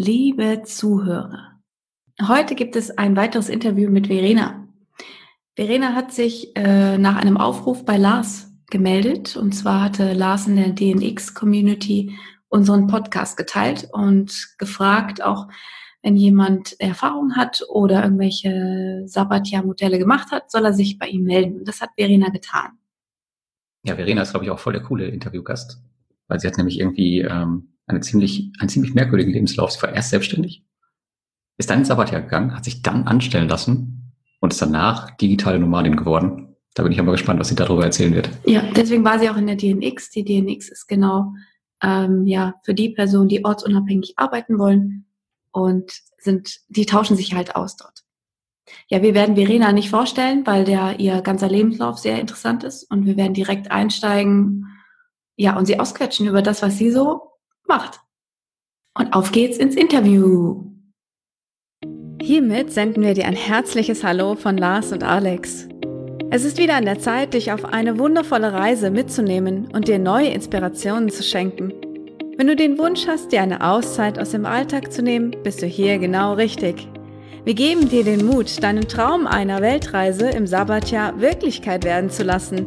liebe Zuhörer. Heute gibt es ein weiteres Interview mit Verena. Verena hat sich äh, nach einem Aufruf bei Lars gemeldet. Und zwar hatte Lars in der DNX-Community unseren Podcast geteilt und gefragt, auch wenn jemand Erfahrung hat oder irgendwelche Sabbatjahr-Modelle gemacht hat, soll er sich bei ihm melden. Und das hat Verena getan. Ja, Verena ist, glaube ich, auch voll der coole Interviewgast, weil sie hat nämlich irgendwie ähm, eine ziemlich, einen ziemlich merkwürdigen Lebenslauf. Sie war erst selbstständig, ist dann ins Sabbatjahr gegangen, hat sich dann anstellen lassen und ist danach digitale Nomadin geworden. Da bin ich aber gespannt, was sie darüber erzählen wird. Ja, deswegen war sie auch in der DNX. Die DNX ist genau ähm, ja für die Personen, die ortsunabhängig arbeiten wollen und sind, die tauschen sich halt aus dort. Ja, wir werden Verena nicht vorstellen, weil der ihr ganzer Lebenslauf sehr interessant ist und wir werden direkt einsteigen, ja, und sie ausquetschen über das, was sie so macht. Und auf geht's ins Interview. Hiermit senden wir dir ein herzliches Hallo von Lars und Alex. Es ist wieder an der Zeit, dich auf eine wundervolle Reise mitzunehmen und dir neue Inspirationen zu schenken. Wenn du den Wunsch hast, dir eine Auszeit aus dem Alltag zu nehmen, bist du hier genau richtig. Wir geben dir den Mut, deinen Traum einer Weltreise im Sabbatjahr Wirklichkeit werden zu lassen.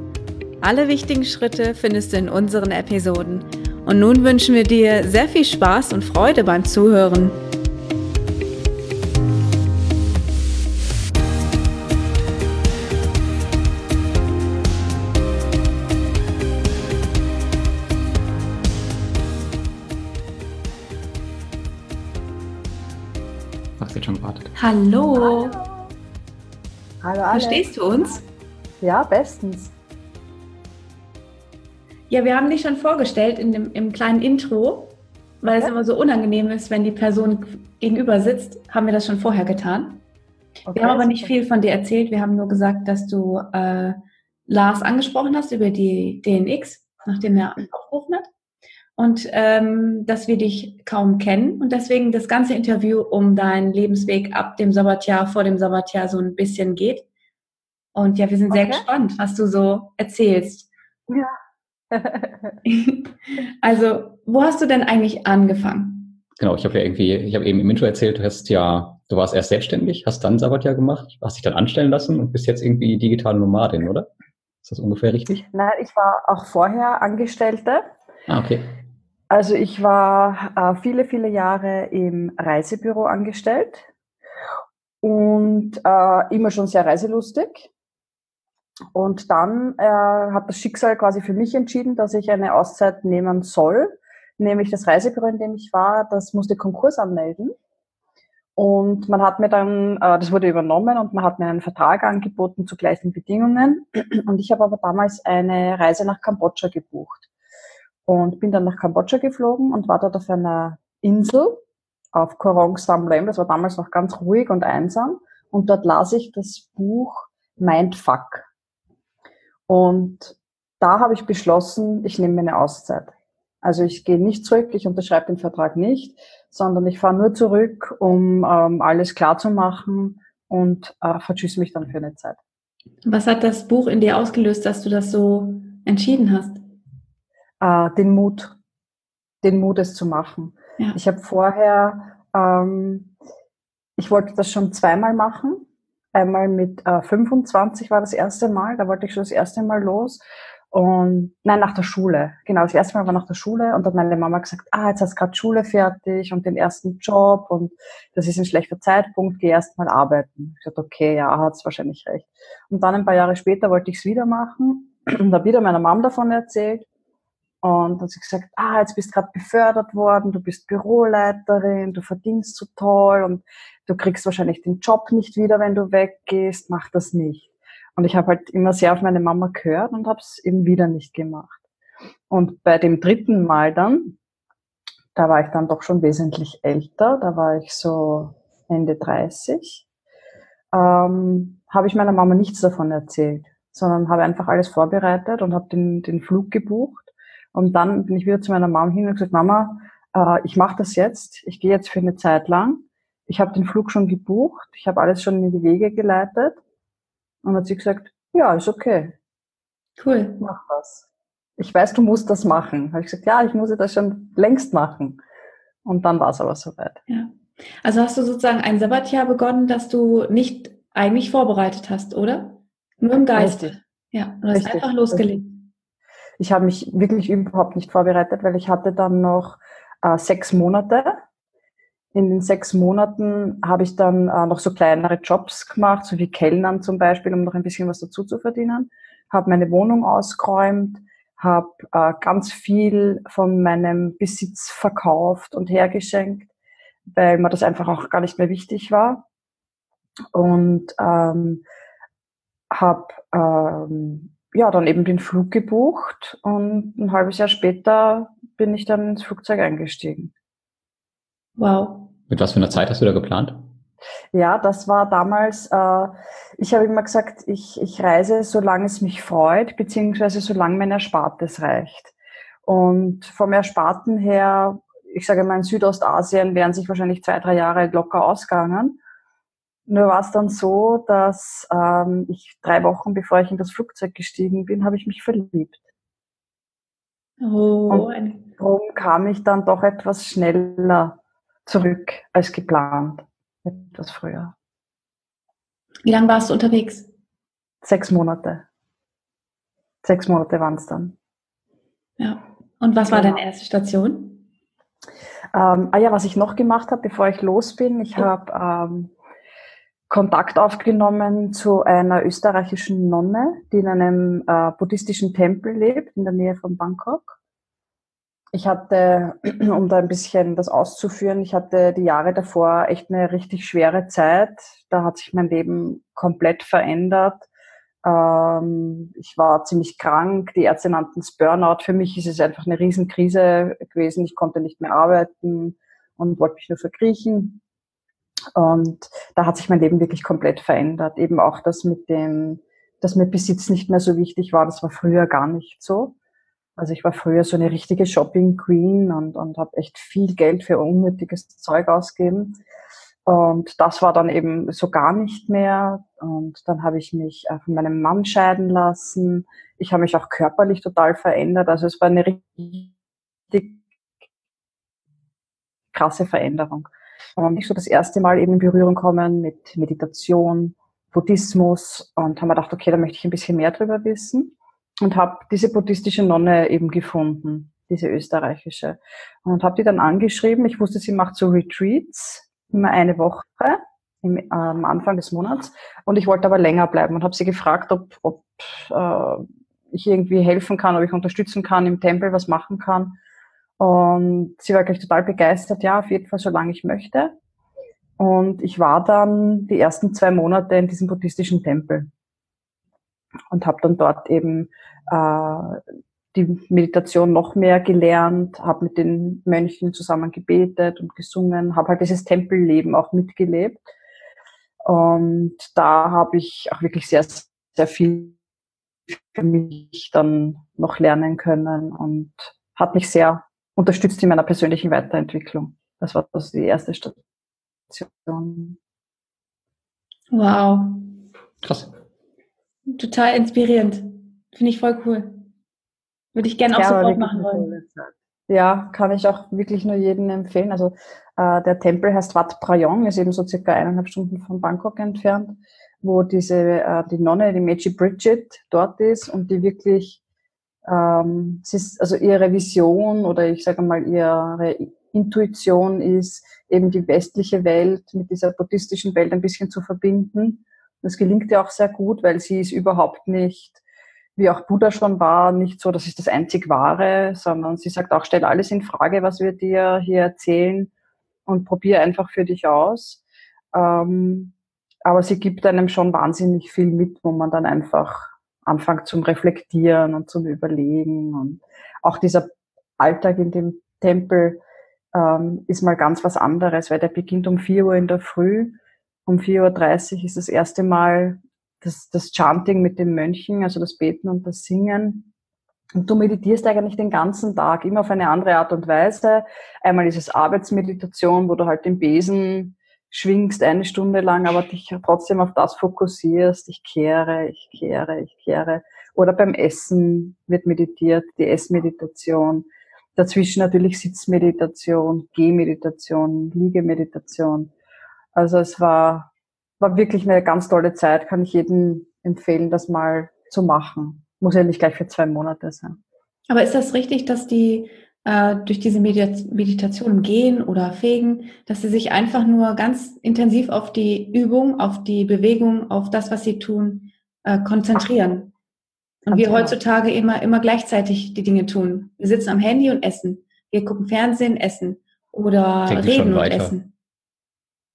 Alle wichtigen Schritte findest du in unseren Episoden und nun wünschen wir dir sehr viel Spaß und Freude beim Zuhören. Hast du jetzt schon gewartet? Hallo. Hallo, Alex. Verstehst du uns? Ja, bestens. Ja, wir haben dich schon vorgestellt in dem, im kleinen Intro, weil es immer so unangenehm ist, wenn die Person gegenüber sitzt, haben wir das schon vorher getan. Okay, wir haben aber nicht viel von dir erzählt. Wir haben nur gesagt, dass du äh, Lars angesprochen hast über die DNX, nachdem er aufgerufen hat. Und ähm, dass wir dich kaum kennen und deswegen das ganze Interview um deinen Lebensweg ab dem Sabbatjahr, vor dem Sabbatjahr so ein bisschen geht. Und ja, wir sind sehr Okay. gespannt, was du so erzählst. Ja. Also, wo hast du denn eigentlich angefangen? Genau, ich habe ja irgendwie, ich habe eben im Intro erzählt, du hast ja, du warst erst selbstständig, hast dann Sabbatjahr gemacht, hast dich dann anstellen lassen und bist jetzt irgendwie digitale Nomadin, oder? Ist das ungefähr richtig? Nein, ich war auch vorher Angestellte. Ah, okay. Also ich war äh, viele, viele Jahre im Reisebüro angestellt und äh, immer schon sehr reiselustig. Und dann äh, hat das Schicksal quasi für mich entschieden, dass ich eine Auszeit nehmen soll. Nämlich das Reisebüro, in dem ich war, das musste Konkurs anmelden. Und man hat mir dann, äh, das wurde übernommen und man hat mir einen Vertrag angeboten zu gleichen Bedingungen. Und ich habe aber damals eine Reise nach Kambodscha gebucht. Und bin dann nach Kambodscha geflogen und war dort auf einer Insel auf Korong Samlem. Das war damals noch ganz ruhig und einsam. Und dort las ich das Buch Mindfuck. Und da habe ich beschlossen, ich nehme mir eine Auszeit. Also ich gehe nicht zurück, ich unterschreibe den Vertrag nicht, sondern ich fahre nur zurück, um ähm, alles klar zu machen und äh, vertschüsse mich dann für eine Zeit. Was hat das Buch in dir ausgelöst, dass du das so entschieden hast? Äh, den Mut, den Mut, es zu machen. Ja. Ich habe vorher, ähm, ich wollte das schon zweimal machen. Einmal mit äh, 25 war das erste Mal, da wollte ich schon das erste Mal los. Und nein, nach der Schule. Genau, das erste Mal war nach der Schule und dann hat meine Mama gesagt, ah, jetzt hast du gerade Schule fertig und den ersten Job und das ist ein schlechter Zeitpunkt, geh erst mal arbeiten. Ich sagte, okay, ja, hat's wahrscheinlich recht. Und dann ein paar Jahre später wollte ich es wieder machen und habe wieder meiner Mom davon erzählt. Und dann hat sie gesagt, ah, jetzt bist gerade befördert worden, du bist Büroleiterin, du verdienst so toll und du kriegst wahrscheinlich den Job nicht wieder, wenn du weggehst, mach das nicht. Und ich habe halt immer sehr auf meine Mama gehört und habe es eben wieder nicht gemacht. Und bei dem dritten Mal dann, da war ich dann doch schon wesentlich älter, da war ich so Ende 30, ähm, habe ich meiner Mama nichts davon erzählt, sondern habe einfach alles vorbereitet und habe den, den Flug gebucht. Und dann bin ich wieder zu meiner Mama hin und gesagt, Mama, äh, ich mache das jetzt, ich gehe jetzt für eine Zeit lang. Ich habe den Flug schon gebucht, ich habe alles schon in die Wege geleitet. Und hat sie gesagt, ja, ist okay, Cool. mach das. Ich weiß, du musst das machen. Habe ich gesagt, ja, ich muss das schon längst machen. Und dann war es aber soweit. Ja. Also hast du sozusagen ein Sabbatjahr begonnen, das du nicht eigentlich vorbereitet hast, oder? Nur im Geist. Richtig. Ja, du hast Richtig. einfach losgelegt. Ich habe mich wirklich überhaupt nicht vorbereitet, weil ich hatte dann noch äh, sechs Monate. In den sechs Monaten habe ich dann äh, noch so kleinere Jobs gemacht, so wie Kellnern zum Beispiel, um noch ein bisschen was dazu zu verdienen. Habe meine Wohnung ausgeräumt, habe äh, ganz viel von meinem Besitz verkauft und hergeschenkt, weil mir das einfach auch gar nicht mehr wichtig war. Und ähm, habe ähm, ja dann eben den Flug gebucht und ein halbes Jahr später bin ich dann ins Flugzeug eingestiegen. Wow. Mit was für einer Zeit hast du da geplant? Ja, das war damals, äh, ich habe immer gesagt, ich, ich reise, solange es mich freut, beziehungsweise solange mein Erspartes reicht. Und vom Ersparten her, ich sage mal, in Südostasien wären sich wahrscheinlich zwei, drei Jahre locker ausgegangen. Nur war es dann so, dass ähm, ich drei Wochen bevor ich in das Flugzeug gestiegen bin, habe ich mich verliebt. Oh, Und- Darum kam ich dann doch etwas schneller zurück als geplant. Etwas früher. wie lange warst du unterwegs? Sechs Monate. Sechs Monate waren es dann. Ja. Und was war Genau. deine erste Station? Ähm, ah ja, was ich noch gemacht habe, bevor ich los bin, ich Ja. habe ähm, Kontakt aufgenommen zu einer österreichischen Nonne, die in einem äh, buddhistischen Tempel lebt, in der Nähe von Bangkok. Ich hatte, um da ein bisschen das auszuführen, ich hatte die Jahre davor echt eine richtig schwere Zeit. Da hat sich mein Leben komplett verändert. Ähm, ich war ziemlich krank. Die Ärzte nannten es Burnout. Für mich ist es einfach eine Riesenkrise gewesen. Ich konnte nicht mehr arbeiten und wollte mich nur verkriechen. Und da hat sich mein Leben wirklich komplett verändert. Eben auch das mit dem, dass mir Besitz nicht mehr so wichtig war. Das war früher gar nicht so. Also ich war früher so eine richtige Shopping Queen und, und habe echt viel Geld für unnötiges Zeug ausgegeben. Und das war dann eben so gar nicht mehr. Und dann habe ich mich äh, von meinem Mann scheiden lassen. Ich habe mich auch körperlich total verändert. Also es war eine richtig krasse Veränderung. Und ich so das erste Mal eben in Berührung kommen mit Meditation, Buddhismus und haben mir gedacht, okay, da möchte ich ein bisschen mehr drüber wissen und habe diese buddhistische Nonne eben gefunden, diese österreichische und habe die dann angeschrieben. Ich wusste, sie macht so Retreats immer eine Woche im, äh, am Anfang des Monats und ich wollte aber länger bleiben und habe sie gefragt, ob, ob äh, ich irgendwie helfen kann, ob ich unterstützen kann im Tempel, was machen kann. Und sie war gleich total begeistert, ja, auf jeden Fall, solange ich möchte. Und ich war dann die ersten zwei Monate in diesem buddhistischen Tempel und habe dann dort eben äh, die Meditation noch mehr gelernt, habe mit den Mönchen zusammen gebetet und gesungen, habe halt dieses Tempelleben auch mitgelebt. Und da habe ich auch wirklich sehr, sehr viel für mich dann noch lernen können und hat mich sehr unterstützt in meiner persönlichen Weiterentwicklung. Das war das die erste Station. Wow. Krass. Total inspirierend. Finde ich voll cool. Würde ich gerne auch Ja, sofort machen wollen. Ja, kann ich auch wirklich nur jedem empfehlen. Also äh, der Tempel heißt Wat Prayong, ist eben so circa eineinhalb Stunden von Bangkok entfernt, wo diese äh, die Nonne, die Meiji Bridget, dort ist und die wirklich ähm, sie ist, also ihre Vision oder ich sage mal ihre Intuition ist, eben die westliche Welt mit dieser buddhistischen Welt ein bisschen zu verbinden. Das gelingt ihr auch sehr gut, weil sie ist überhaupt nicht, wie auch Buddha schon war, nicht so, das ist das einzig Wahre, sondern sie sagt auch, stell alles in Frage, was wir dir hier erzählen und probier einfach für dich aus. Ähm, aber sie gibt einem schon wahnsinnig viel mit, wo man dann einfach anfängt zum Reflektieren und zum Überlegen und auch dieser Alltag in dem Tempel ähm, ist mal ganz was anderes, weil der beginnt um 4 Uhr in der Früh. Um 4.30 Uhr ist das erste Mal das, das Chanting mit den Mönchen, also das Beten und das Singen. Und du meditierst eigentlich den ganzen Tag, immer auf eine andere Art und Weise. Einmal ist es Arbeitsmeditation, wo du halt den Besen schwingst eine Stunde lang, aber dich trotzdem auf das fokussierst. Ich kehre, ich kehre, ich kehre. Oder beim Essen wird meditiert, die Essmeditation. Dazwischen natürlich Sitzmeditation, Gehmeditation, Liegemeditation. Also es war, war wirklich eine ganz tolle Zeit, kann ich jedem empfehlen, das mal zu machen. Muss ja nicht gleich für zwei Monate sein. Aber ist das richtig, dass die äh, durch diese Meditation gehen oder fegen, dass sie sich einfach nur ganz intensiv auf die Übung, auf die Bewegung, auf das, was sie tun, äh, konzentrieren? Und wir heutzutage immer, immer gleichzeitig die Dinge tun. Wir sitzen am Handy und essen. Wir gucken Fernsehen, essen. Oder Denken reden und essen.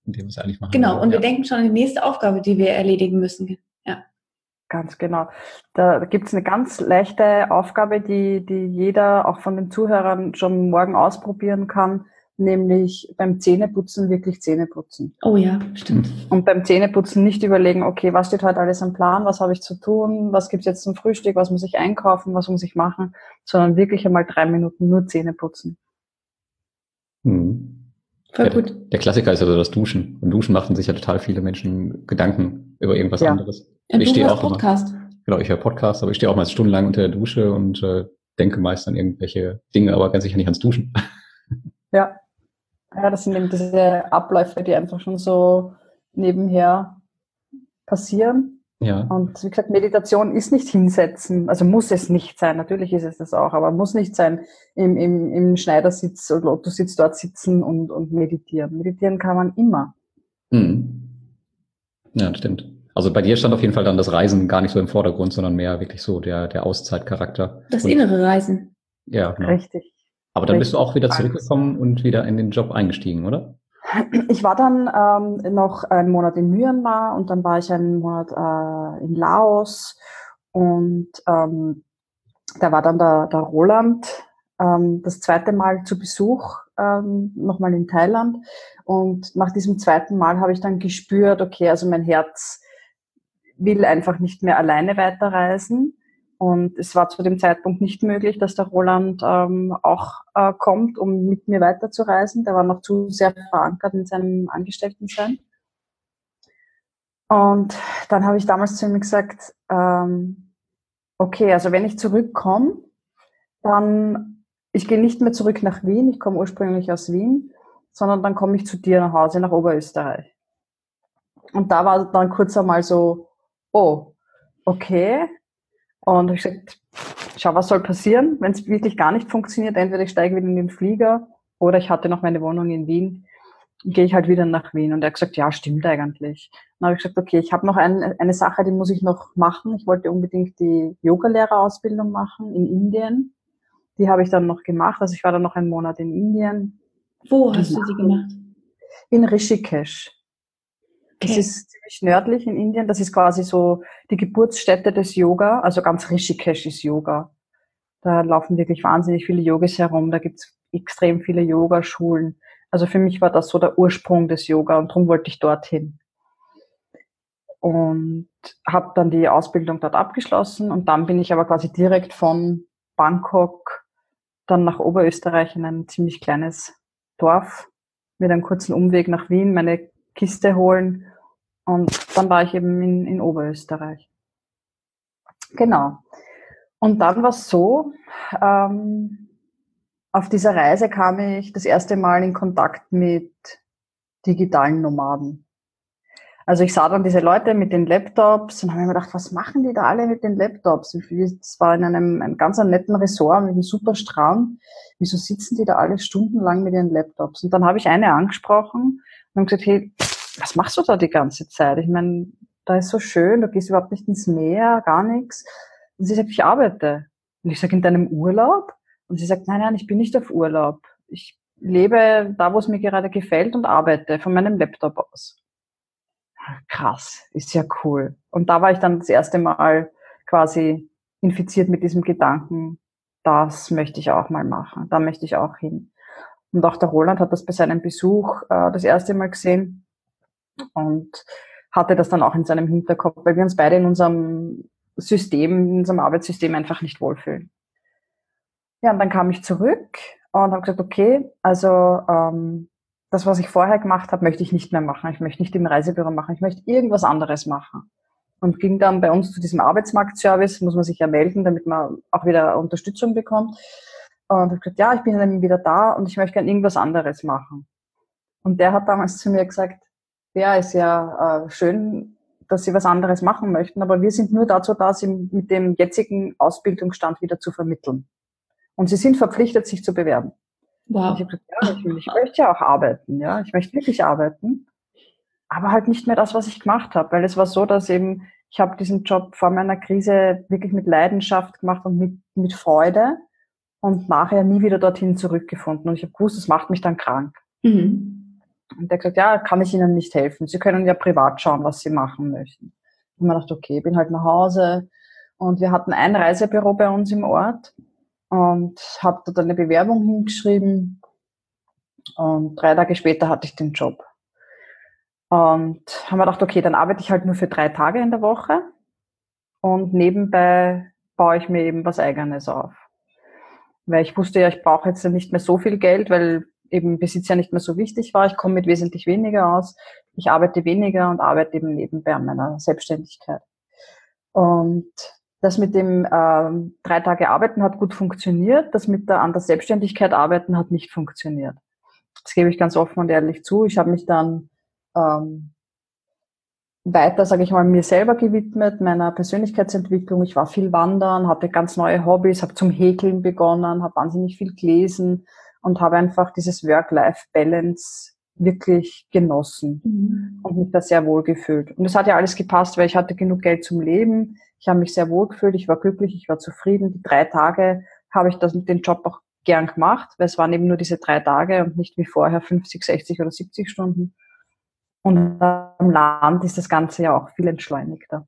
Indem wir es eigentlich machen. Genau. Und ja. wir denken schon an die nächste Aufgabe, die wir erledigen müssen. Ganz genau. Da gibt es eine ganz leichte Aufgabe, die, die jeder auch von den Zuhörern schon morgen ausprobieren kann, nämlich beim Zähneputzen wirklich Zähne putzen. Oh ja, stimmt. Und beim Zähneputzen nicht überlegen, okay, was steht heute alles am Plan, was habe ich zu tun, was gibt's jetzt zum Frühstück, was muss ich einkaufen, was muss ich machen, sondern wirklich einmal drei Minuten nur Zähne putzen. Hm. Voll gut. Der Klassiker ist also das Duschen. Beim Duschen machen sich ja total viele Menschen Gedanken über irgendwas ja. anderes. Ja, ich stehe auch Podcast. Immer, genau, ich höre Podcast, aber ich stehe auch mal stundenlang unter der Dusche und äh, denke meist an irgendwelche Dinge, aber ganz sicher nicht ans Duschen. Ja. Ja, das sind eben diese Abläufe, die einfach schon so nebenher passieren. Ja. Und wie gesagt, Meditation ist nicht hinsetzen, also muss es nicht sein, natürlich ist es das auch, aber muss nicht sein im, im, im Schneidersitz oder du sitzt dort sitzen und, und meditieren. Meditieren kann man immer. Mhm. Ja, das stimmt. Also bei dir stand auf jeden Fall dann das Reisen gar nicht so im Vordergrund, sondern mehr wirklich so der, der Auszeitcharakter. Das und, innere Reisen. Ja, genau. Richtig. Aber dann bist du auch wieder zurückgekommen und wieder in den Job eingestiegen, oder? Ich war dann ähm, noch einen Monat in Myanmar und dann war ich einen Monat äh, in Laos und ähm, da war dann der, der Roland ähm, das zweite Mal zu Besuch, ähm, nochmal in Thailand. Und nach diesem zweiten Mal habe ich dann gespürt, okay, also mein Herz will einfach nicht mehr alleine weiterreisen. Und es war zu dem Zeitpunkt nicht möglich, dass der Roland ähm, auch äh, kommt, um mit mir weiterzureisen. Der war noch zu sehr verankert in seinem Angestelltensein. Und dann habe ich damals zu ihm gesagt, ähm, okay, also wenn ich zurückkomme, dann, ich gehe nicht mehr zurück nach Wien, ich komme ursprünglich aus Wien, sondern dann komme ich zu dir nach Hause, nach Oberösterreich. Und da war dann kurz einmal so, oh, okay. Und ich gesagt, schau, was soll passieren, wenn es wirklich gar nicht funktioniert. Entweder ich steige wieder in den Flieger oder ich hatte noch meine Wohnung in Wien, gehe ich halt wieder nach Wien. Und er hat gesagt, ja, stimmt eigentlich. Dann habe ich gesagt, okay, ich habe noch ein, eine Sache, die muss ich noch machen. Ich wollte unbedingt die Yogalehrerausbildung machen in Indien. Die habe ich dann noch gemacht. Also ich war dann noch einen Monat in Indien. Wo hast du sie gemacht? In Rishikesh. Das okay. ist ziemlich nördlich in Indien. Das ist quasi so die Geburtsstätte des Yoga. Also ganz Rishikesh ist Yoga. Da laufen wirklich wahnsinnig viele Yogis herum. Da gibt's extrem viele Yogaschulen. Also für mich war das so der Ursprung des Yoga und darum wollte ich dorthin. Und habe dann die Ausbildung dort abgeschlossen und dann bin ich aber quasi direkt von Bangkok dann nach Oberösterreich in ein ziemlich kleines Dorf mit einem kurzen Umweg nach Wien meine Kiste holen und dann war ich eben in, in Oberösterreich. Genau. Und dann war es so, ähm, auf dieser Reise kam ich das erste Mal in Kontakt mit digitalen Nomaden. Also ich sah dann diese Leute mit den Laptops und habe mir gedacht, was machen die da alle mit den Laptops? Es war in einem, einem ganz netten Ressort mit einem super Strand. Wieso sitzen die da alle stundenlang mit ihren Laptops? Und dann habe ich eine angesprochen und gesagt, hey, was machst du da die ganze Zeit? Ich meine, da ist so schön, du gehst überhaupt nicht ins Meer, gar nichts. Und sie sagt, ich arbeite. Und ich sage, in deinem Urlaub? Und sie sagt, nein, nein, ich bin nicht auf Urlaub. Ich lebe da, wo es mir gerade gefällt und arbeite von meinem Laptop aus. Krass, ist ja cool. Und da war ich dann das erste Mal quasi infiziert mit diesem Gedanken, das möchte ich auch mal machen, da möchte ich auch hin. Und auch der Roland hat das bei seinem Besuch äh, das erste Mal gesehen und hatte das dann auch in seinem Hinterkopf, weil wir uns beide in unserem System, in unserem Arbeitssystem einfach nicht wohlfühlen. Ja, und dann kam ich zurück und habe gesagt, okay, also ähm, das, was ich vorher gemacht habe, möchte ich nicht mehr machen. Ich möchte nicht im Reisebüro machen. Ich möchte irgendwas anderes machen. Und ging dann bei uns zu diesem Arbeitsmarktservice, muss man sich ja melden, damit man auch wieder Unterstützung bekommt. Und ich gesagt, ja, ich bin dann wieder da und ich möchte gerne irgendwas anderes machen. Und der hat damals zu mir gesagt, ja, ist ja äh, schön, dass Sie was anderes machen möchten, aber wir sind nur dazu da, Sie mit dem jetzigen Ausbildungsstand wieder zu vermitteln. Und Sie sind verpflichtet, sich zu bewerben. Wow. Und ich gesagt, ja, ich, ich möchte ja auch arbeiten, ja, ich möchte wirklich arbeiten, aber halt nicht mehr das, was ich gemacht habe, weil es war so, dass eben ich habe diesen Job vor meiner Krise wirklich mit Leidenschaft gemacht und mit, mit Freude und nachher nie wieder dorthin zurückgefunden. Und ich habe gewusst, es macht mich dann krank. Mhm. Und der gesagt, ja, kann ich Ihnen nicht helfen. Sie können ja privat schauen, was Sie machen möchten. Und man dachte, okay, bin halt nach Hause. Und wir hatten ein Reisebüro bei uns im Ort und habe dort eine Bewerbung hingeschrieben. Und drei Tage später hatte ich den Job. Und haben wir gedacht, okay, dann arbeite ich halt nur für drei Tage in der Woche und nebenbei baue ich mir eben was Eigenes auf. Weil ich wusste ja, ich brauche jetzt nicht mehr so viel Geld, weil eben Besitz ja nicht mehr so wichtig war. Ich komme mit wesentlich weniger aus. Ich arbeite weniger und arbeite eben nebenbei an meiner Selbstständigkeit. Und das mit dem äh, drei Tage Arbeiten hat gut funktioniert. Das mit der an der Selbstständigkeit arbeiten hat nicht funktioniert. Das gebe ich ganz offen und ehrlich zu. Ich habe mich dann ähm, weiter, sage ich mal, mir selber gewidmet, meiner Persönlichkeitsentwicklung. Ich war viel wandern, hatte ganz neue Hobbys, habe zum Häkeln begonnen, habe wahnsinnig viel gelesen und habe einfach dieses Work-Life-Balance wirklich genossen mhm. und mich da sehr wohl gefühlt. Und es hat ja alles gepasst, weil ich hatte genug Geld zum Leben. Ich habe mich sehr wohl gefühlt, ich war glücklich, ich war zufrieden. Die drei Tage habe ich das, den Job auch gern gemacht, weil es waren eben nur diese drei Tage und nicht wie vorher 50, 60 oder 70 Stunden. Und am Land ist das Ganze ja auch viel entschleunigter.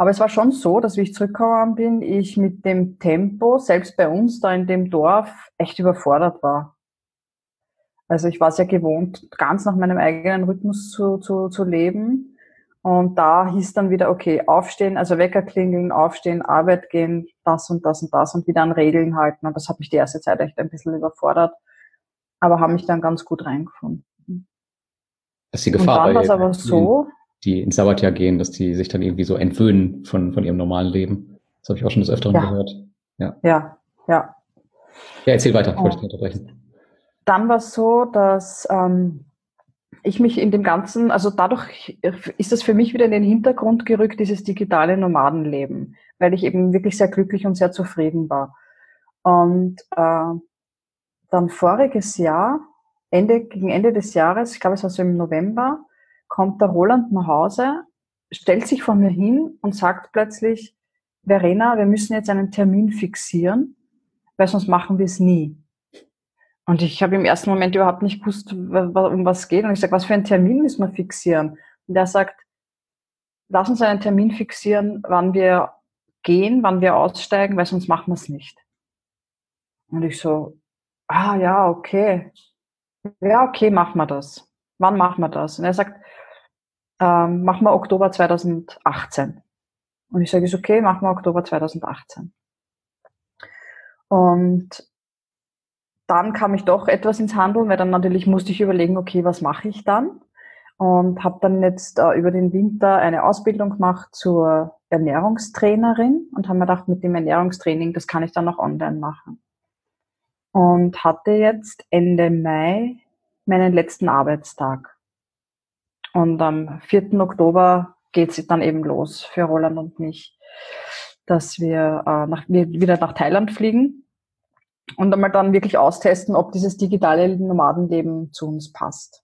Aber es war schon so, dass wie ich zurückgekommen bin, ich mit dem Tempo, selbst bei uns da in dem Dorf, echt überfordert war. Also ich war sehr gewohnt, ganz nach meinem eigenen Rhythmus zu, zu, zu leben. Und da hieß dann wieder, okay, aufstehen, also Wecker klingeln, aufstehen, Arbeit gehen, das und das und das und wieder an Regeln halten. Und das hat mich die erste Zeit echt ein bisschen überfordert, aber habe mich dann ganz gut reingefunden. Das ist die Gefahr. Und dann war aber so. Die ins Sabbatjahr gehen, dass die sich dann irgendwie so entwöhnen von, von ihrem normalen Leben. Das habe ich auch schon des Öfteren ja. gehört. Ja, ja. Ja, ja erzähl weiter, wollte ich nicht unterbrechen. Dann war es so, dass ähm, ich mich in dem Ganzen, also dadurch ist das für mich wieder in den Hintergrund gerückt, dieses digitale Nomadenleben, weil ich eben wirklich sehr glücklich und sehr zufrieden war. Und äh, dann voriges Jahr Ende, gegen Ende des Jahres, ich glaube es war so im November, kommt der Roland nach Hause, stellt sich vor mir hin und sagt plötzlich, Verena, wir müssen jetzt einen Termin fixieren, weil sonst machen wir es nie. Und ich habe im ersten Moment überhaupt nicht gewusst, um was es geht. Und ich sage, was für einen Termin müssen wir fixieren? Und er sagt, lass uns einen Termin fixieren, wann wir gehen, wann wir aussteigen, weil sonst machen wir es nicht. Und ich so, ah ja, okay ja, okay, machen wir das. Wann machen wir das? Und er sagt, ähm, machen wir Oktober 2018. Und ich sage, ist okay, machen wir Oktober 2018. Und dann kam ich doch etwas ins Handeln, weil dann natürlich musste ich überlegen, okay, was mache ich dann? Und habe dann jetzt äh, über den Winter eine Ausbildung gemacht zur Ernährungstrainerin und habe mir gedacht, mit dem Ernährungstraining, das kann ich dann auch online machen und hatte jetzt Ende Mai meinen letzten Arbeitstag. Und am 4. Oktober geht es dann eben los für Roland und mich, dass wir, äh, nach, wir wieder nach Thailand fliegen und einmal dann wirklich austesten, ob dieses digitale Nomadenleben zu uns passt.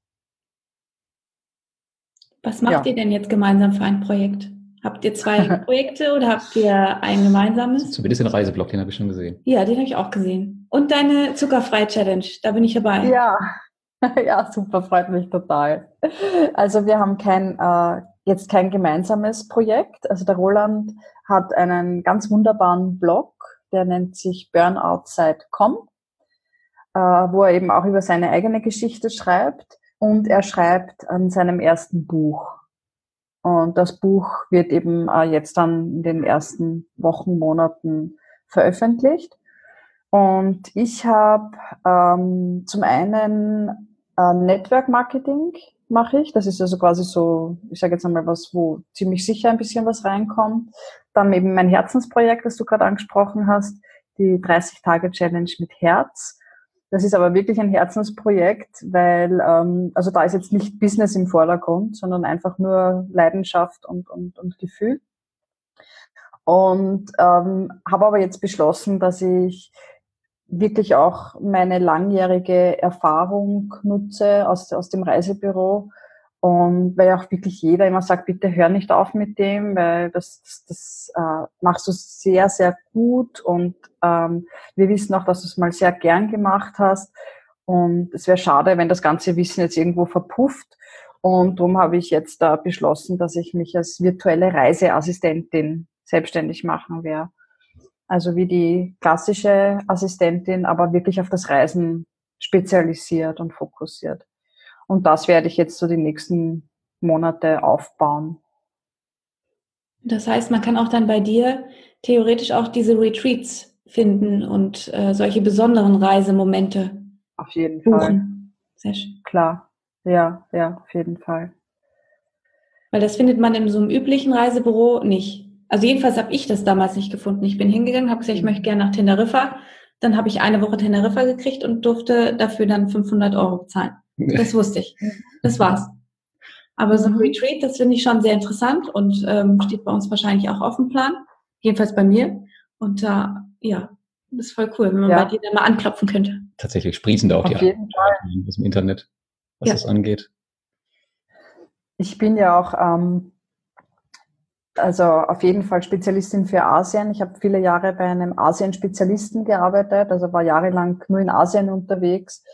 Was macht ja. ihr denn jetzt gemeinsam für ein Projekt? Habt ihr zwei Projekte oder habt ihr ein gemeinsames? Zumindest den Reiseblock, den habe ich schon gesehen. Ja, den habe ich auch gesehen. Und deine Zuckerfrei-Challenge, da bin ich dabei. Ja, ja, super, freut mich total. Also wir haben kein, äh, jetzt kein gemeinsames Projekt. Also der Roland hat einen ganz wunderbaren Blog, der nennt sich burnoutside.com, äh, wo er eben auch über seine eigene Geschichte schreibt und er schreibt an seinem ersten Buch. Und das Buch wird eben äh, jetzt dann in den ersten Wochen, Monaten veröffentlicht. Und ich habe ähm, zum einen äh, Network Marketing mache ich. Das ist also quasi so, ich sage jetzt einmal was, wo ziemlich sicher ein bisschen was reinkommt. Dann eben mein Herzensprojekt, das du gerade angesprochen hast, die 30-Tage-Challenge mit Herz. Das ist aber wirklich ein Herzensprojekt, weil ähm, also da ist jetzt nicht Business im Vordergrund, sondern einfach nur Leidenschaft und, und, und Gefühl. Und ähm, habe aber jetzt beschlossen, dass ich wirklich auch meine langjährige Erfahrung nutze aus, aus dem Reisebüro. Und weil auch wirklich jeder immer sagt, bitte hör nicht auf mit dem, weil das, das, das äh, machst du sehr, sehr gut. Und ähm, wir wissen auch, dass du es mal sehr gern gemacht hast. Und es wäre schade, wenn das ganze Wissen jetzt irgendwo verpufft. Und darum habe ich jetzt da beschlossen, dass ich mich als virtuelle Reiseassistentin selbstständig machen werde. Also wie die klassische Assistentin, aber wirklich auf das Reisen spezialisiert und fokussiert. Und das werde ich jetzt so die nächsten Monate aufbauen. Das heißt, man kann auch dann bei dir theoretisch auch diese Retreats finden und äh, solche besonderen Reisemomente. Auf jeden buchen. Fall. Sehr schön. Klar. Ja, ja, auf jeden Fall. Weil das findet man in so einem üblichen Reisebüro nicht. Also jedenfalls habe ich das damals nicht gefunden. Ich bin hingegangen, habe gesagt, ich möchte gerne nach Teneriffa. Dann habe ich eine Woche Teneriffa gekriegt und durfte dafür dann 500 Euro bezahlen. Das wusste ich. Das war's. Aber so ein mhm. Retreat, das finde ich schon sehr interessant und ähm, steht bei uns wahrscheinlich auch auf dem Plan. Jedenfalls bei mir. Und da, äh, ja, das ist voll cool, wenn man ja. bei dir dann mal anklopfen könnte. Tatsächlich sprießen da auch auf die jeden Fall. aus dem Internet, was ja. das angeht. Ich bin ja auch ähm, also auf jeden Fall Spezialistin für Asien. Ich habe viele Jahre bei einem Asien-Spezialisten gearbeitet, also war jahrelang nur in Asien unterwegs.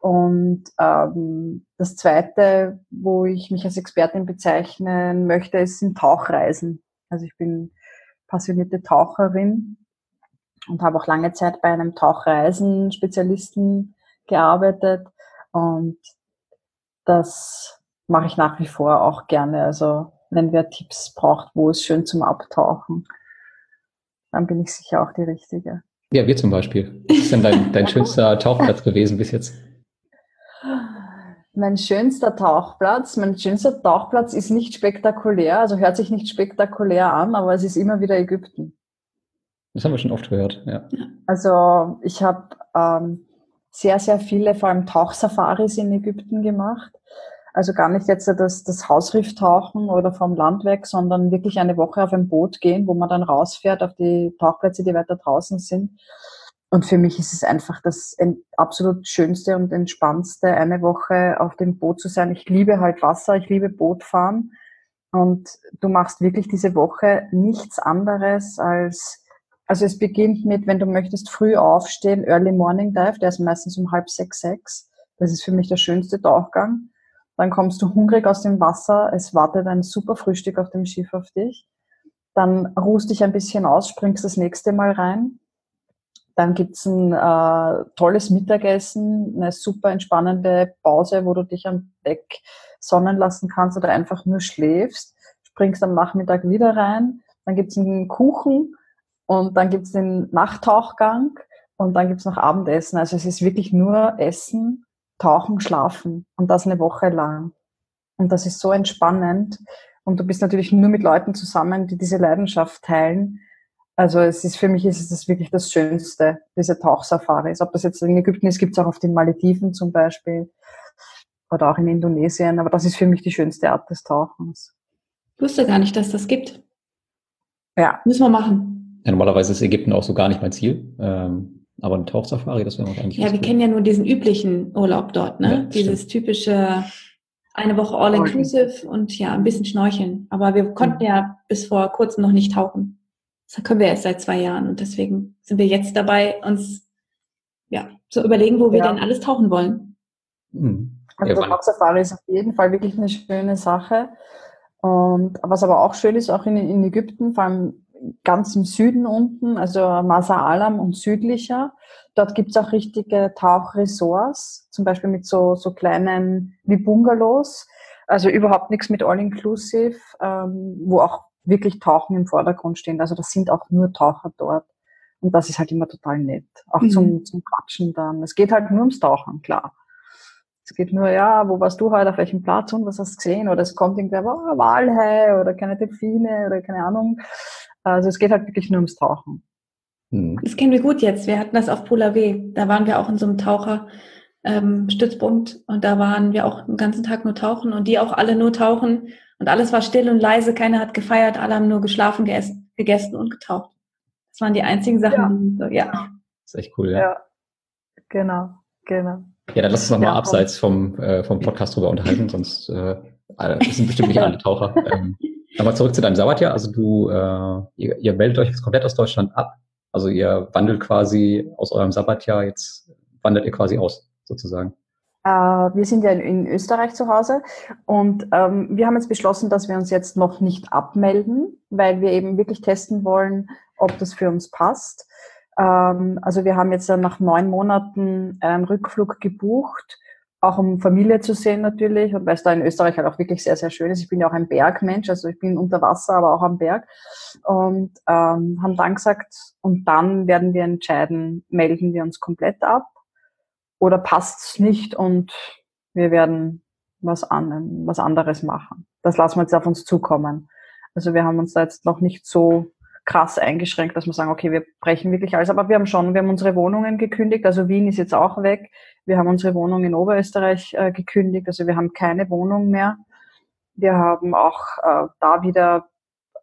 Und ähm, das Zweite, wo ich mich als Expertin bezeichnen möchte, ist, sind Tauchreisen. Also ich bin passionierte Taucherin und habe auch lange Zeit bei einem Tauchreisen-Spezialisten gearbeitet. Und das mache ich nach wie vor auch gerne. Also wenn wer Tipps braucht, wo es schön zum Abtauchen, dann bin ich sicher auch die Richtige. Ja, wir zum Beispiel. Was ist denn dein, dein schönster Tauchplatz gewesen bis jetzt? Mein schönster Tauchplatz, mein schönster Tauchplatz ist nicht spektakulär, also hört sich nicht spektakulär an, aber es ist immer wieder Ägypten. Das haben wir schon oft gehört, ja. Also ich habe ähm, sehr, sehr viele, vor allem Tauchsafaris in Ägypten gemacht. Also gar nicht jetzt das, das Hausriff tauchen oder vom Land weg, sondern wirklich eine Woche auf ein Boot gehen, wo man dann rausfährt auf die Tauchplätze, die weiter draußen sind. Und für mich ist es einfach das absolut schönste und entspannendste, eine Woche auf dem Boot zu sein. Ich liebe halt Wasser, ich liebe Bootfahren. Und du machst wirklich diese Woche nichts anderes als, also es beginnt mit, wenn du möchtest, früh aufstehen, Early Morning Dive, der ist meistens um halb sechs, sechs. Das ist für mich der schönste Tauchgang. Dann kommst du hungrig aus dem Wasser. Es wartet ein super Frühstück auf dem Schiff auf dich. Dann ruhst dich ein bisschen aus, springst das nächste Mal rein. Dann gibt's ein äh, tolles Mittagessen, eine super entspannende Pause, wo du dich am Deck sonnen lassen kannst oder einfach nur schläfst. Springst am Nachmittag wieder rein. Dann gibt's einen Kuchen und dann gibt's den Nachttauchgang und dann gibt's noch Abendessen. Also es ist wirklich nur Essen tauchen, schlafen und das eine Woche lang. Und das ist so entspannend. Und du bist natürlich nur mit Leuten zusammen, die diese Leidenschaft teilen. Also es ist für mich ist es wirklich das Schönste, diese Tauchsafaris. Ob das jetzt in Ägypten ist, gibt es auch auf den Malediven zum Beispiel oder auch in Indonesien. Aber das ist für mich die schönste Art des Tauchens. Ich wusste gar nicht, dass das gibt. Ja. Müssen wir machen. Ja, normalerweise ist Ägypten auch so gar nicht mein Ziel. Ähm, aber ein Tauchsafari, das wäre eigentlich. Ja, wir cool. kennen ja nur diesen üblichen Urlaub dort, ne? Ja, Dieses stimmt. typische eine Woche All-Inclusive und ja, ein bisschen schnorcheln. Aber wir konnten ja bis vor kurzem noch nicht tauchen. Das können wir erst seit zwei Jahren und deswegen sind wir jetzt dabei, uns ja, zu überlegen, wo wir ja. denn alles tauchen wollen. Mhm. Also ja, Tauchsafari ist auf jeden Fall wirklich eine schöne Sache. Und was aber auch schön ist, auch in, in Ägypten, vor allem ganz im Süden unten, also Masa Alam und südlicher. Dort gibt's auch richtige Tauchresorts, zum Beispiel mit so, so kleinen wie Bungalows, also überhaupt nichts mit All-Inclusive, ähm, wo auch wirklich Tauchen im Vordergrund stehen. Also das sind auch nur Taucher dort. Und das ist halt immer total nett. Auch mhm. zum, zum Quatschen dann. Es geht halt nur ums Tauchen, klar. Es geht nur, ja, wo warst du heute, auf welchem Platz und was hast du gesehen? Oder es kommt irgendwer, oh, Walhai oder keine Delfine oder keine Ahnung. Also es geht halt wirklich nur ums Tauchen. Mhm. Das kennen wir gut jetzt. Wir hatten das auf Polar W. Da waren wir auch in so einem Taucherstützpunkt ähm, und da waren wir auch den ganzen Tag nur tauchen und die auch alle nur tauchen und alles war still und leise. Keiner hat gefeiert, alle haben nur geschlafen, gegessen, gegessen und getaucht. Das waren die einzigen Sachen. Ja. ja. Das ist echt cool, ja. ja. Genau, genau. Ja, dann lass uns nochmal ja, abseits vom, äh, vom Podcast drüber unterhalten, sonst äh, sind bestimmt nicht alle Taucher. Ähm, aber zurück zu deinem Sabbatjahr. Also du, äh, ihr, ihr meldet euch jetzt komplett aus Deutschland ab. Also ihr wandelt quasi aus eurem Sabbatjahr, jetzt wandert ihr quasi aus, sozusagen. Äh, wir sind ja in, in, Österreich zu Hause und ähm, wir haben jetzt beschlossen, dass wir uns jetzt noch nicht abmelden, weil wir eben wirklich testen wollen, ob das für uns passt. Ähm, also wir haben jetzt nach neun Monaten einen Rückflug gebucht auch um Familie zu sehen natürlich und weil es da in Österreich halt auch wirklich sehr, sehr schön ist. Ich bin ja auch ein Bergmensch, also ich bin unter Wasser, aber auch am Berg und ähm, haben dann gesagt, und dann werden wir entscheiden, melden wir uns komplett ab oder passt's nicht und wir werden was, an, was anderes machen. Das lassen wir jetzt auf uns zukommen. Also wir haben uns da jetzt noch nicht so krass eingeschränkt, dass wir sagen, okay, wir brechen wirklich alles. Aber wir haben schon, wir haben unsere Wohnungen gekündigt. Also Wien ist jetzt auch weg. Wir haben unsere Wohnung in Oberösterreich äh, gekündigt. Also wir haben keine Wohnung mehr. Wir haben auch äh, da wieder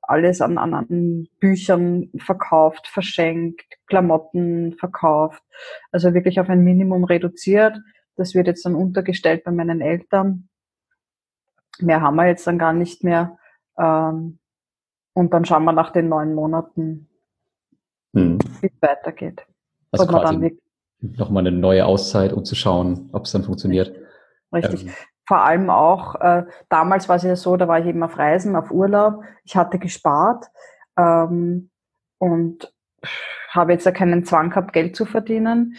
alles an, an, Büchern verkauft, verschenkt, Klamotten verkauft. Also wirklich auf ein Minimum reduziert. Das wird jetzt dann untergestellt bei meinen Eltern. Mehr haben wir jetzt dann gar nicht mehr. Ähm, und dann schauen wir nach den neun Monaten, hm. wie es weitergeht. Also quasi nochmal eine neue Auszeit, um zu schauen, ob es dann funktioniert. Richtig. Ähm. Vor allem auch, äh, damals war es ja so, da war ich eben auf Reisen, auf Urlaub. Ich hatte gespart ähm, und habe jetzt ja keinen Zwang gehabt, Geld zu verdienen.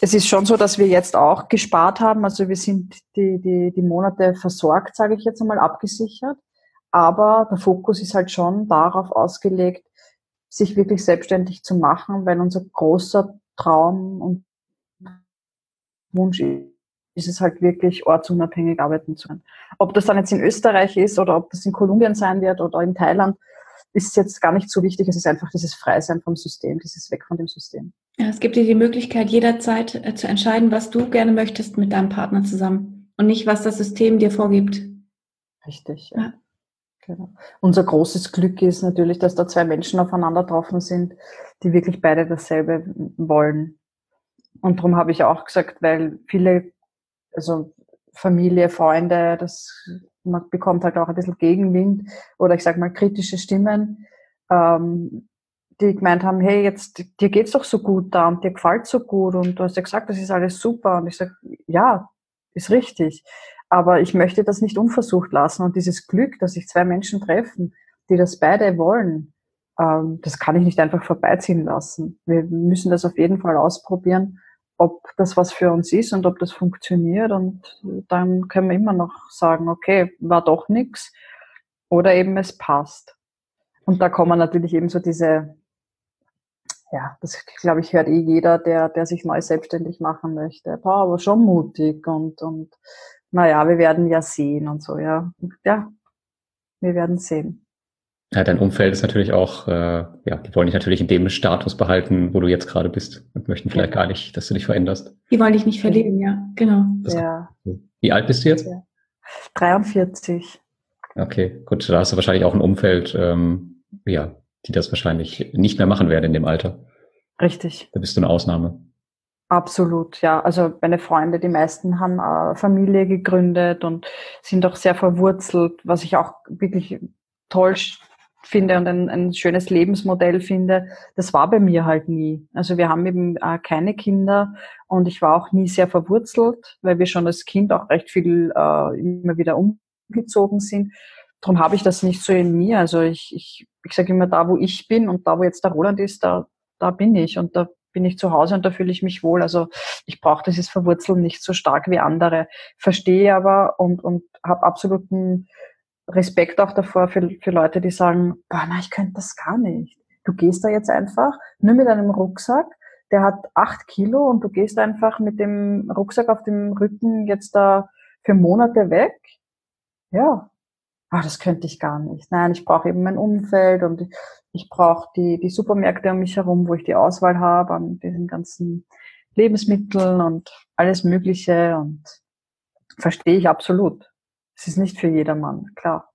Es ist schon so, dass wir jetzt auch gespart haben. Also wir sind die, die, die Monate versorgt, sage ich jetzt einmal, abgesichert. Aber der Fokus ist halt schon darauf ausgelegt, sich wirklich selbstständig zu machen, weil unser großer Traum und Wunsch ist es halt wirklich ortsunabhängig arbeiten zu können. Ob das dann jetzt in Österreich ist oder ob das in Kolumbien sein wird oder in Thailand, ist jetzt gar nicht so wichtig. Es ist einfach dieses Freisein vom System, dieses Weg von dem System. Ja, es gibt dir die Möglichkeit, jederzeit äh, zu entscheiden, was du gerne möchtest mit deinem Partner zusammen und nicht, was das System dir vorgibt. Richtig. Ja. ja. Genau. Unser großes Glück ist natürlich, dass da zwei Menschen aufeinander getroffen sind, die wirklich beide dasselbe wollen. Und darum habe ich auch gesagt, weil viele, also Familie, Freunde, das man bekommt halt auch ein bisschen Gegenwind oder ich sage mal kritische Stimmen, ähm, die gemeint haben, hey, jetzt dir geht's doch so gut da und dir gefällt so gut und du hast ja gesagt, das ist alles super und ich sage, ja, ist richtig. Aber ich möchte das nicht unversucht lassen. Und dieses Glück, dass sich zwei Menschen treffen, die das beide wollen, ähm, das kann ich nicht einfach vorbeiziehen lassen. Wir müssen das auf jeden Fall ausprobieren, ob das was für uns ist und ob das funktioniert. Und dann können wir immer noch sagen, okay, war doch nichts. Oder eben es passt. Und da kommen natürlich eben so diese, ja, das glaube ich hört eh jeder, der, der sich neu selbstständig machen möchte. Boah, aber schon mutig und, und naja, wir werden ja sehen und so, ja. Ja, wir werden sehen. Ja, dein Umfeld ist natürlich auch, äh, ja, die wollen dich natürlich in dem Status behalten, wo du jetzt gerade bist und möchten vielleicht ja. gar nicht, dass du dich veränderst. Die wollen dich nicht verlieren, ja, genau. Das ja. Wie alt bist du jetzt? Ja. 43. Okay, gut, da hast du wahrscheinlich auch ein Umfeld, ähm, ja, die das wahrscheinlich nicht mehr machen werden in dem Alter. Richtig. Da bist du eine Ausnahme. Absolut, ja. Also meine Freunde, die meisten haben äh, Familie gegründet und sind auch sehr verwurzelt, was ich auch wirklich toll finde und ein, ein schönes Lebensmodell finde. Das war bei mir halt nie. Also wir haben eben äh, keine Kinder und ich war auch nie sehr verwurzelt, weil wir schon als Kind auch recht viel äh, immer wieder umgezogen sind. Darum habe ich das nicht so in mir. Also ich, ich, ich sage immer, da wo ich bin und da wo jetzt der Roland ist, da, da bin ich und da bin ich zu Hause und da fühle ich mich wohl. Also ich brauche dieses Verwurzeln nicht so stark wie andere. Verstehe aber und, und habe absoluten Respekt auch davor für, für Leute, die sagen, boah, na, ich könnte das gar nicht. Du gehst da jetzt einfach nur mit einem Rucksack, der hat acht Kilo und du gehst einfach mit dem Rucksack auf dem Rücken jetzt da für Monate weg. Ja, ach, das könnte ich gar nicht. Nein, ich brauche eben mein Umfeld und ich brauche die, die Supermärkte um mich herum, wo ich die Auswahl habe an diesen ganzen Lebensmitteln und alles Mögliche und verstehe ich absolut. Es ist nicht für jedermann, klar.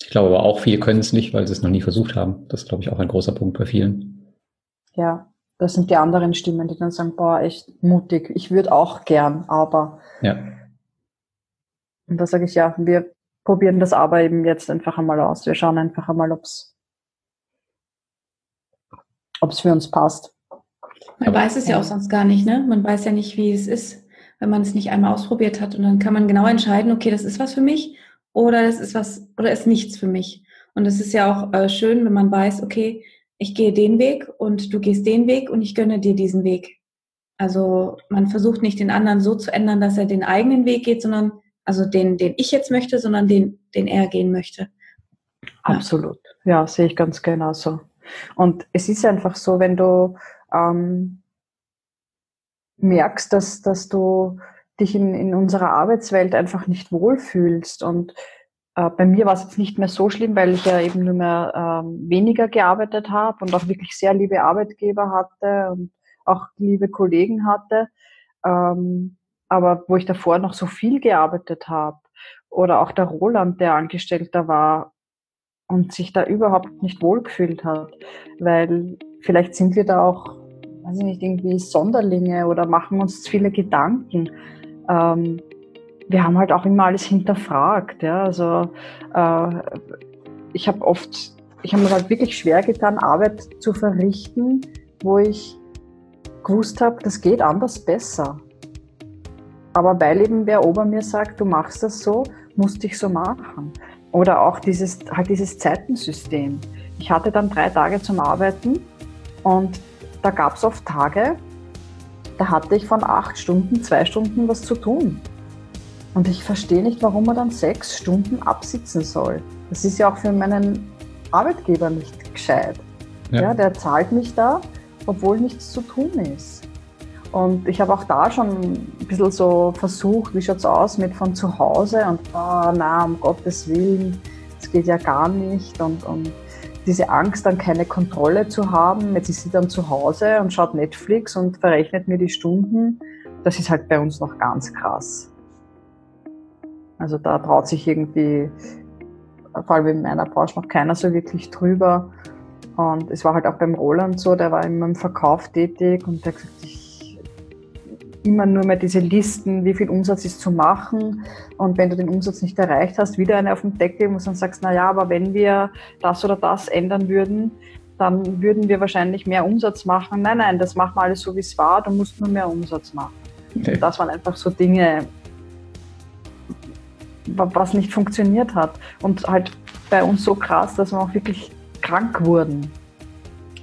Ich glaube aber auch, viele können es nicht, weil sie es noch nie versucht haben. Das ist, glaube ich, auch ein großer Punkt bei vielen. Ja, das sind die anderen Stimmen, die dann sagen, boah, echt mutig. Ich würde auch gern, aber. Ja. Und da sage ich, ja, wir probieren das aber eben jetzt einfach einmal aus. Wir schauen einfach einmal, ob es für uns passt. Man aber, weiß es ja auch sonst gar nicht, ne? Man weiß ja nicht, wie es ist, wenn man es nicht einmal ausprobiert hat. Und dann kann man genau entscheiden, okay, das ist was für mich oder das ist was oder ist nichts für mich. Und es ist ja auch äh, schön, wenn man weiß, okay, ich gehe den Weg und du gehst den Weg und ich gönne dir diesen Weg. Also man versucht nicht den anderen so zu ändern, dass er den eigenen Weg geht, sondern also den, den ich jetzt möchte, sondern den, den er gehen möchte. Absolut. Ja, sehe ich ganz genauso. Und es ist einfach so, wenn du ähm, merkst, dass, dass du dich in, in unserer Arbeitswelt einfach nicht wohlfühlst und äh, bei mir war es jetzt nicht mehr so schlimm, weil ich ja eben nur mehr ähm, weniger gearbeitet habe und auch wirklich sehr liebe Arbeitgeber hatte und auch liebe Kollegen hatte. Ähm, aber wo ich davor noch so viel gearbeitet habe oder auch der Roland, der Angestellter war und sich da überhaupt nicht wohlgefühlt hat, weil vielleicht sind wir da auch, weiß ich nicht, irgendwie Sonderlinge oder machen uns viele Gedanken. Ähm, wir haben halt auch immer alles hinterfragt. Ja? Also äh, ich habe oft, ich habe mir halt wirklich schwer getan, Arbeit zu verrichten, wo ich gewusst habe, das geht anders besser. Aber weil eben wer ober mir sagt, du machst das so, musste ich so machen. Oder auch dieses, halt dieses Zeitensystem. Ich hatte dann drei Tage zum Arbeiten und da gab es oft Tage, da hatte ich von acht Stunden zwei Stunden was zu tun. Und ich verstehe nicht, warum man dann sechs Stunden absitzen soll. Das ist ja auch für meinen Arbeitgeber nicht gescheit. Ja. ja der zahlt mich da, obwohl nichts zu tun ist. Und ich habe auch da schon ein bisschen so versucht, wie schaut es aus mit von zu Hause und oh, na, um Gottes Willen, das geht ja gar nicht. Und, und diese Angst, dann keine Kontrolle zu haben, jetzt ist sie dann zu Hause und schaut Netflix und verrechnet mir die Stunden, das ist halt bei uns noch ganz krass. Also da traut sich irgendwie, vor allem in meiner Branche, noch keiner so wirklich drüber. Und es war halt auch beim Roland so, der war immer im Verkauf tätig und der hat gesagt, ich immer nur mehr diese Listen, wie viel Umsatz ist zu machen. Und wenn du den Umsatz nicht erreicht hast, wieder eine auf den Deckel, du dann sagst, na ja, aber wenn wir das oder das ändern würden, dann würden wir wahrscheinlich mehr Umsatz machen. Nein, nein, das machen wir alles so, wie es war, du musst nur mehr Umsatz machen. Okay. Das waren einfach so Dinge, was nicht funktioniert hat. Und halt bei uns so krass, dass wir auch wirklich krank wurden,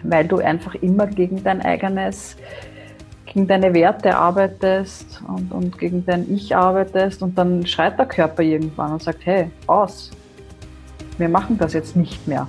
weil du einfach immer gegen dein eigenes, gegen deine Werte arbeitest und, und gegen dein Ich arbeitest und dann schreit der Körper irgendwann und sagt, hey, aus, wir machen das jetzt nicht mehr.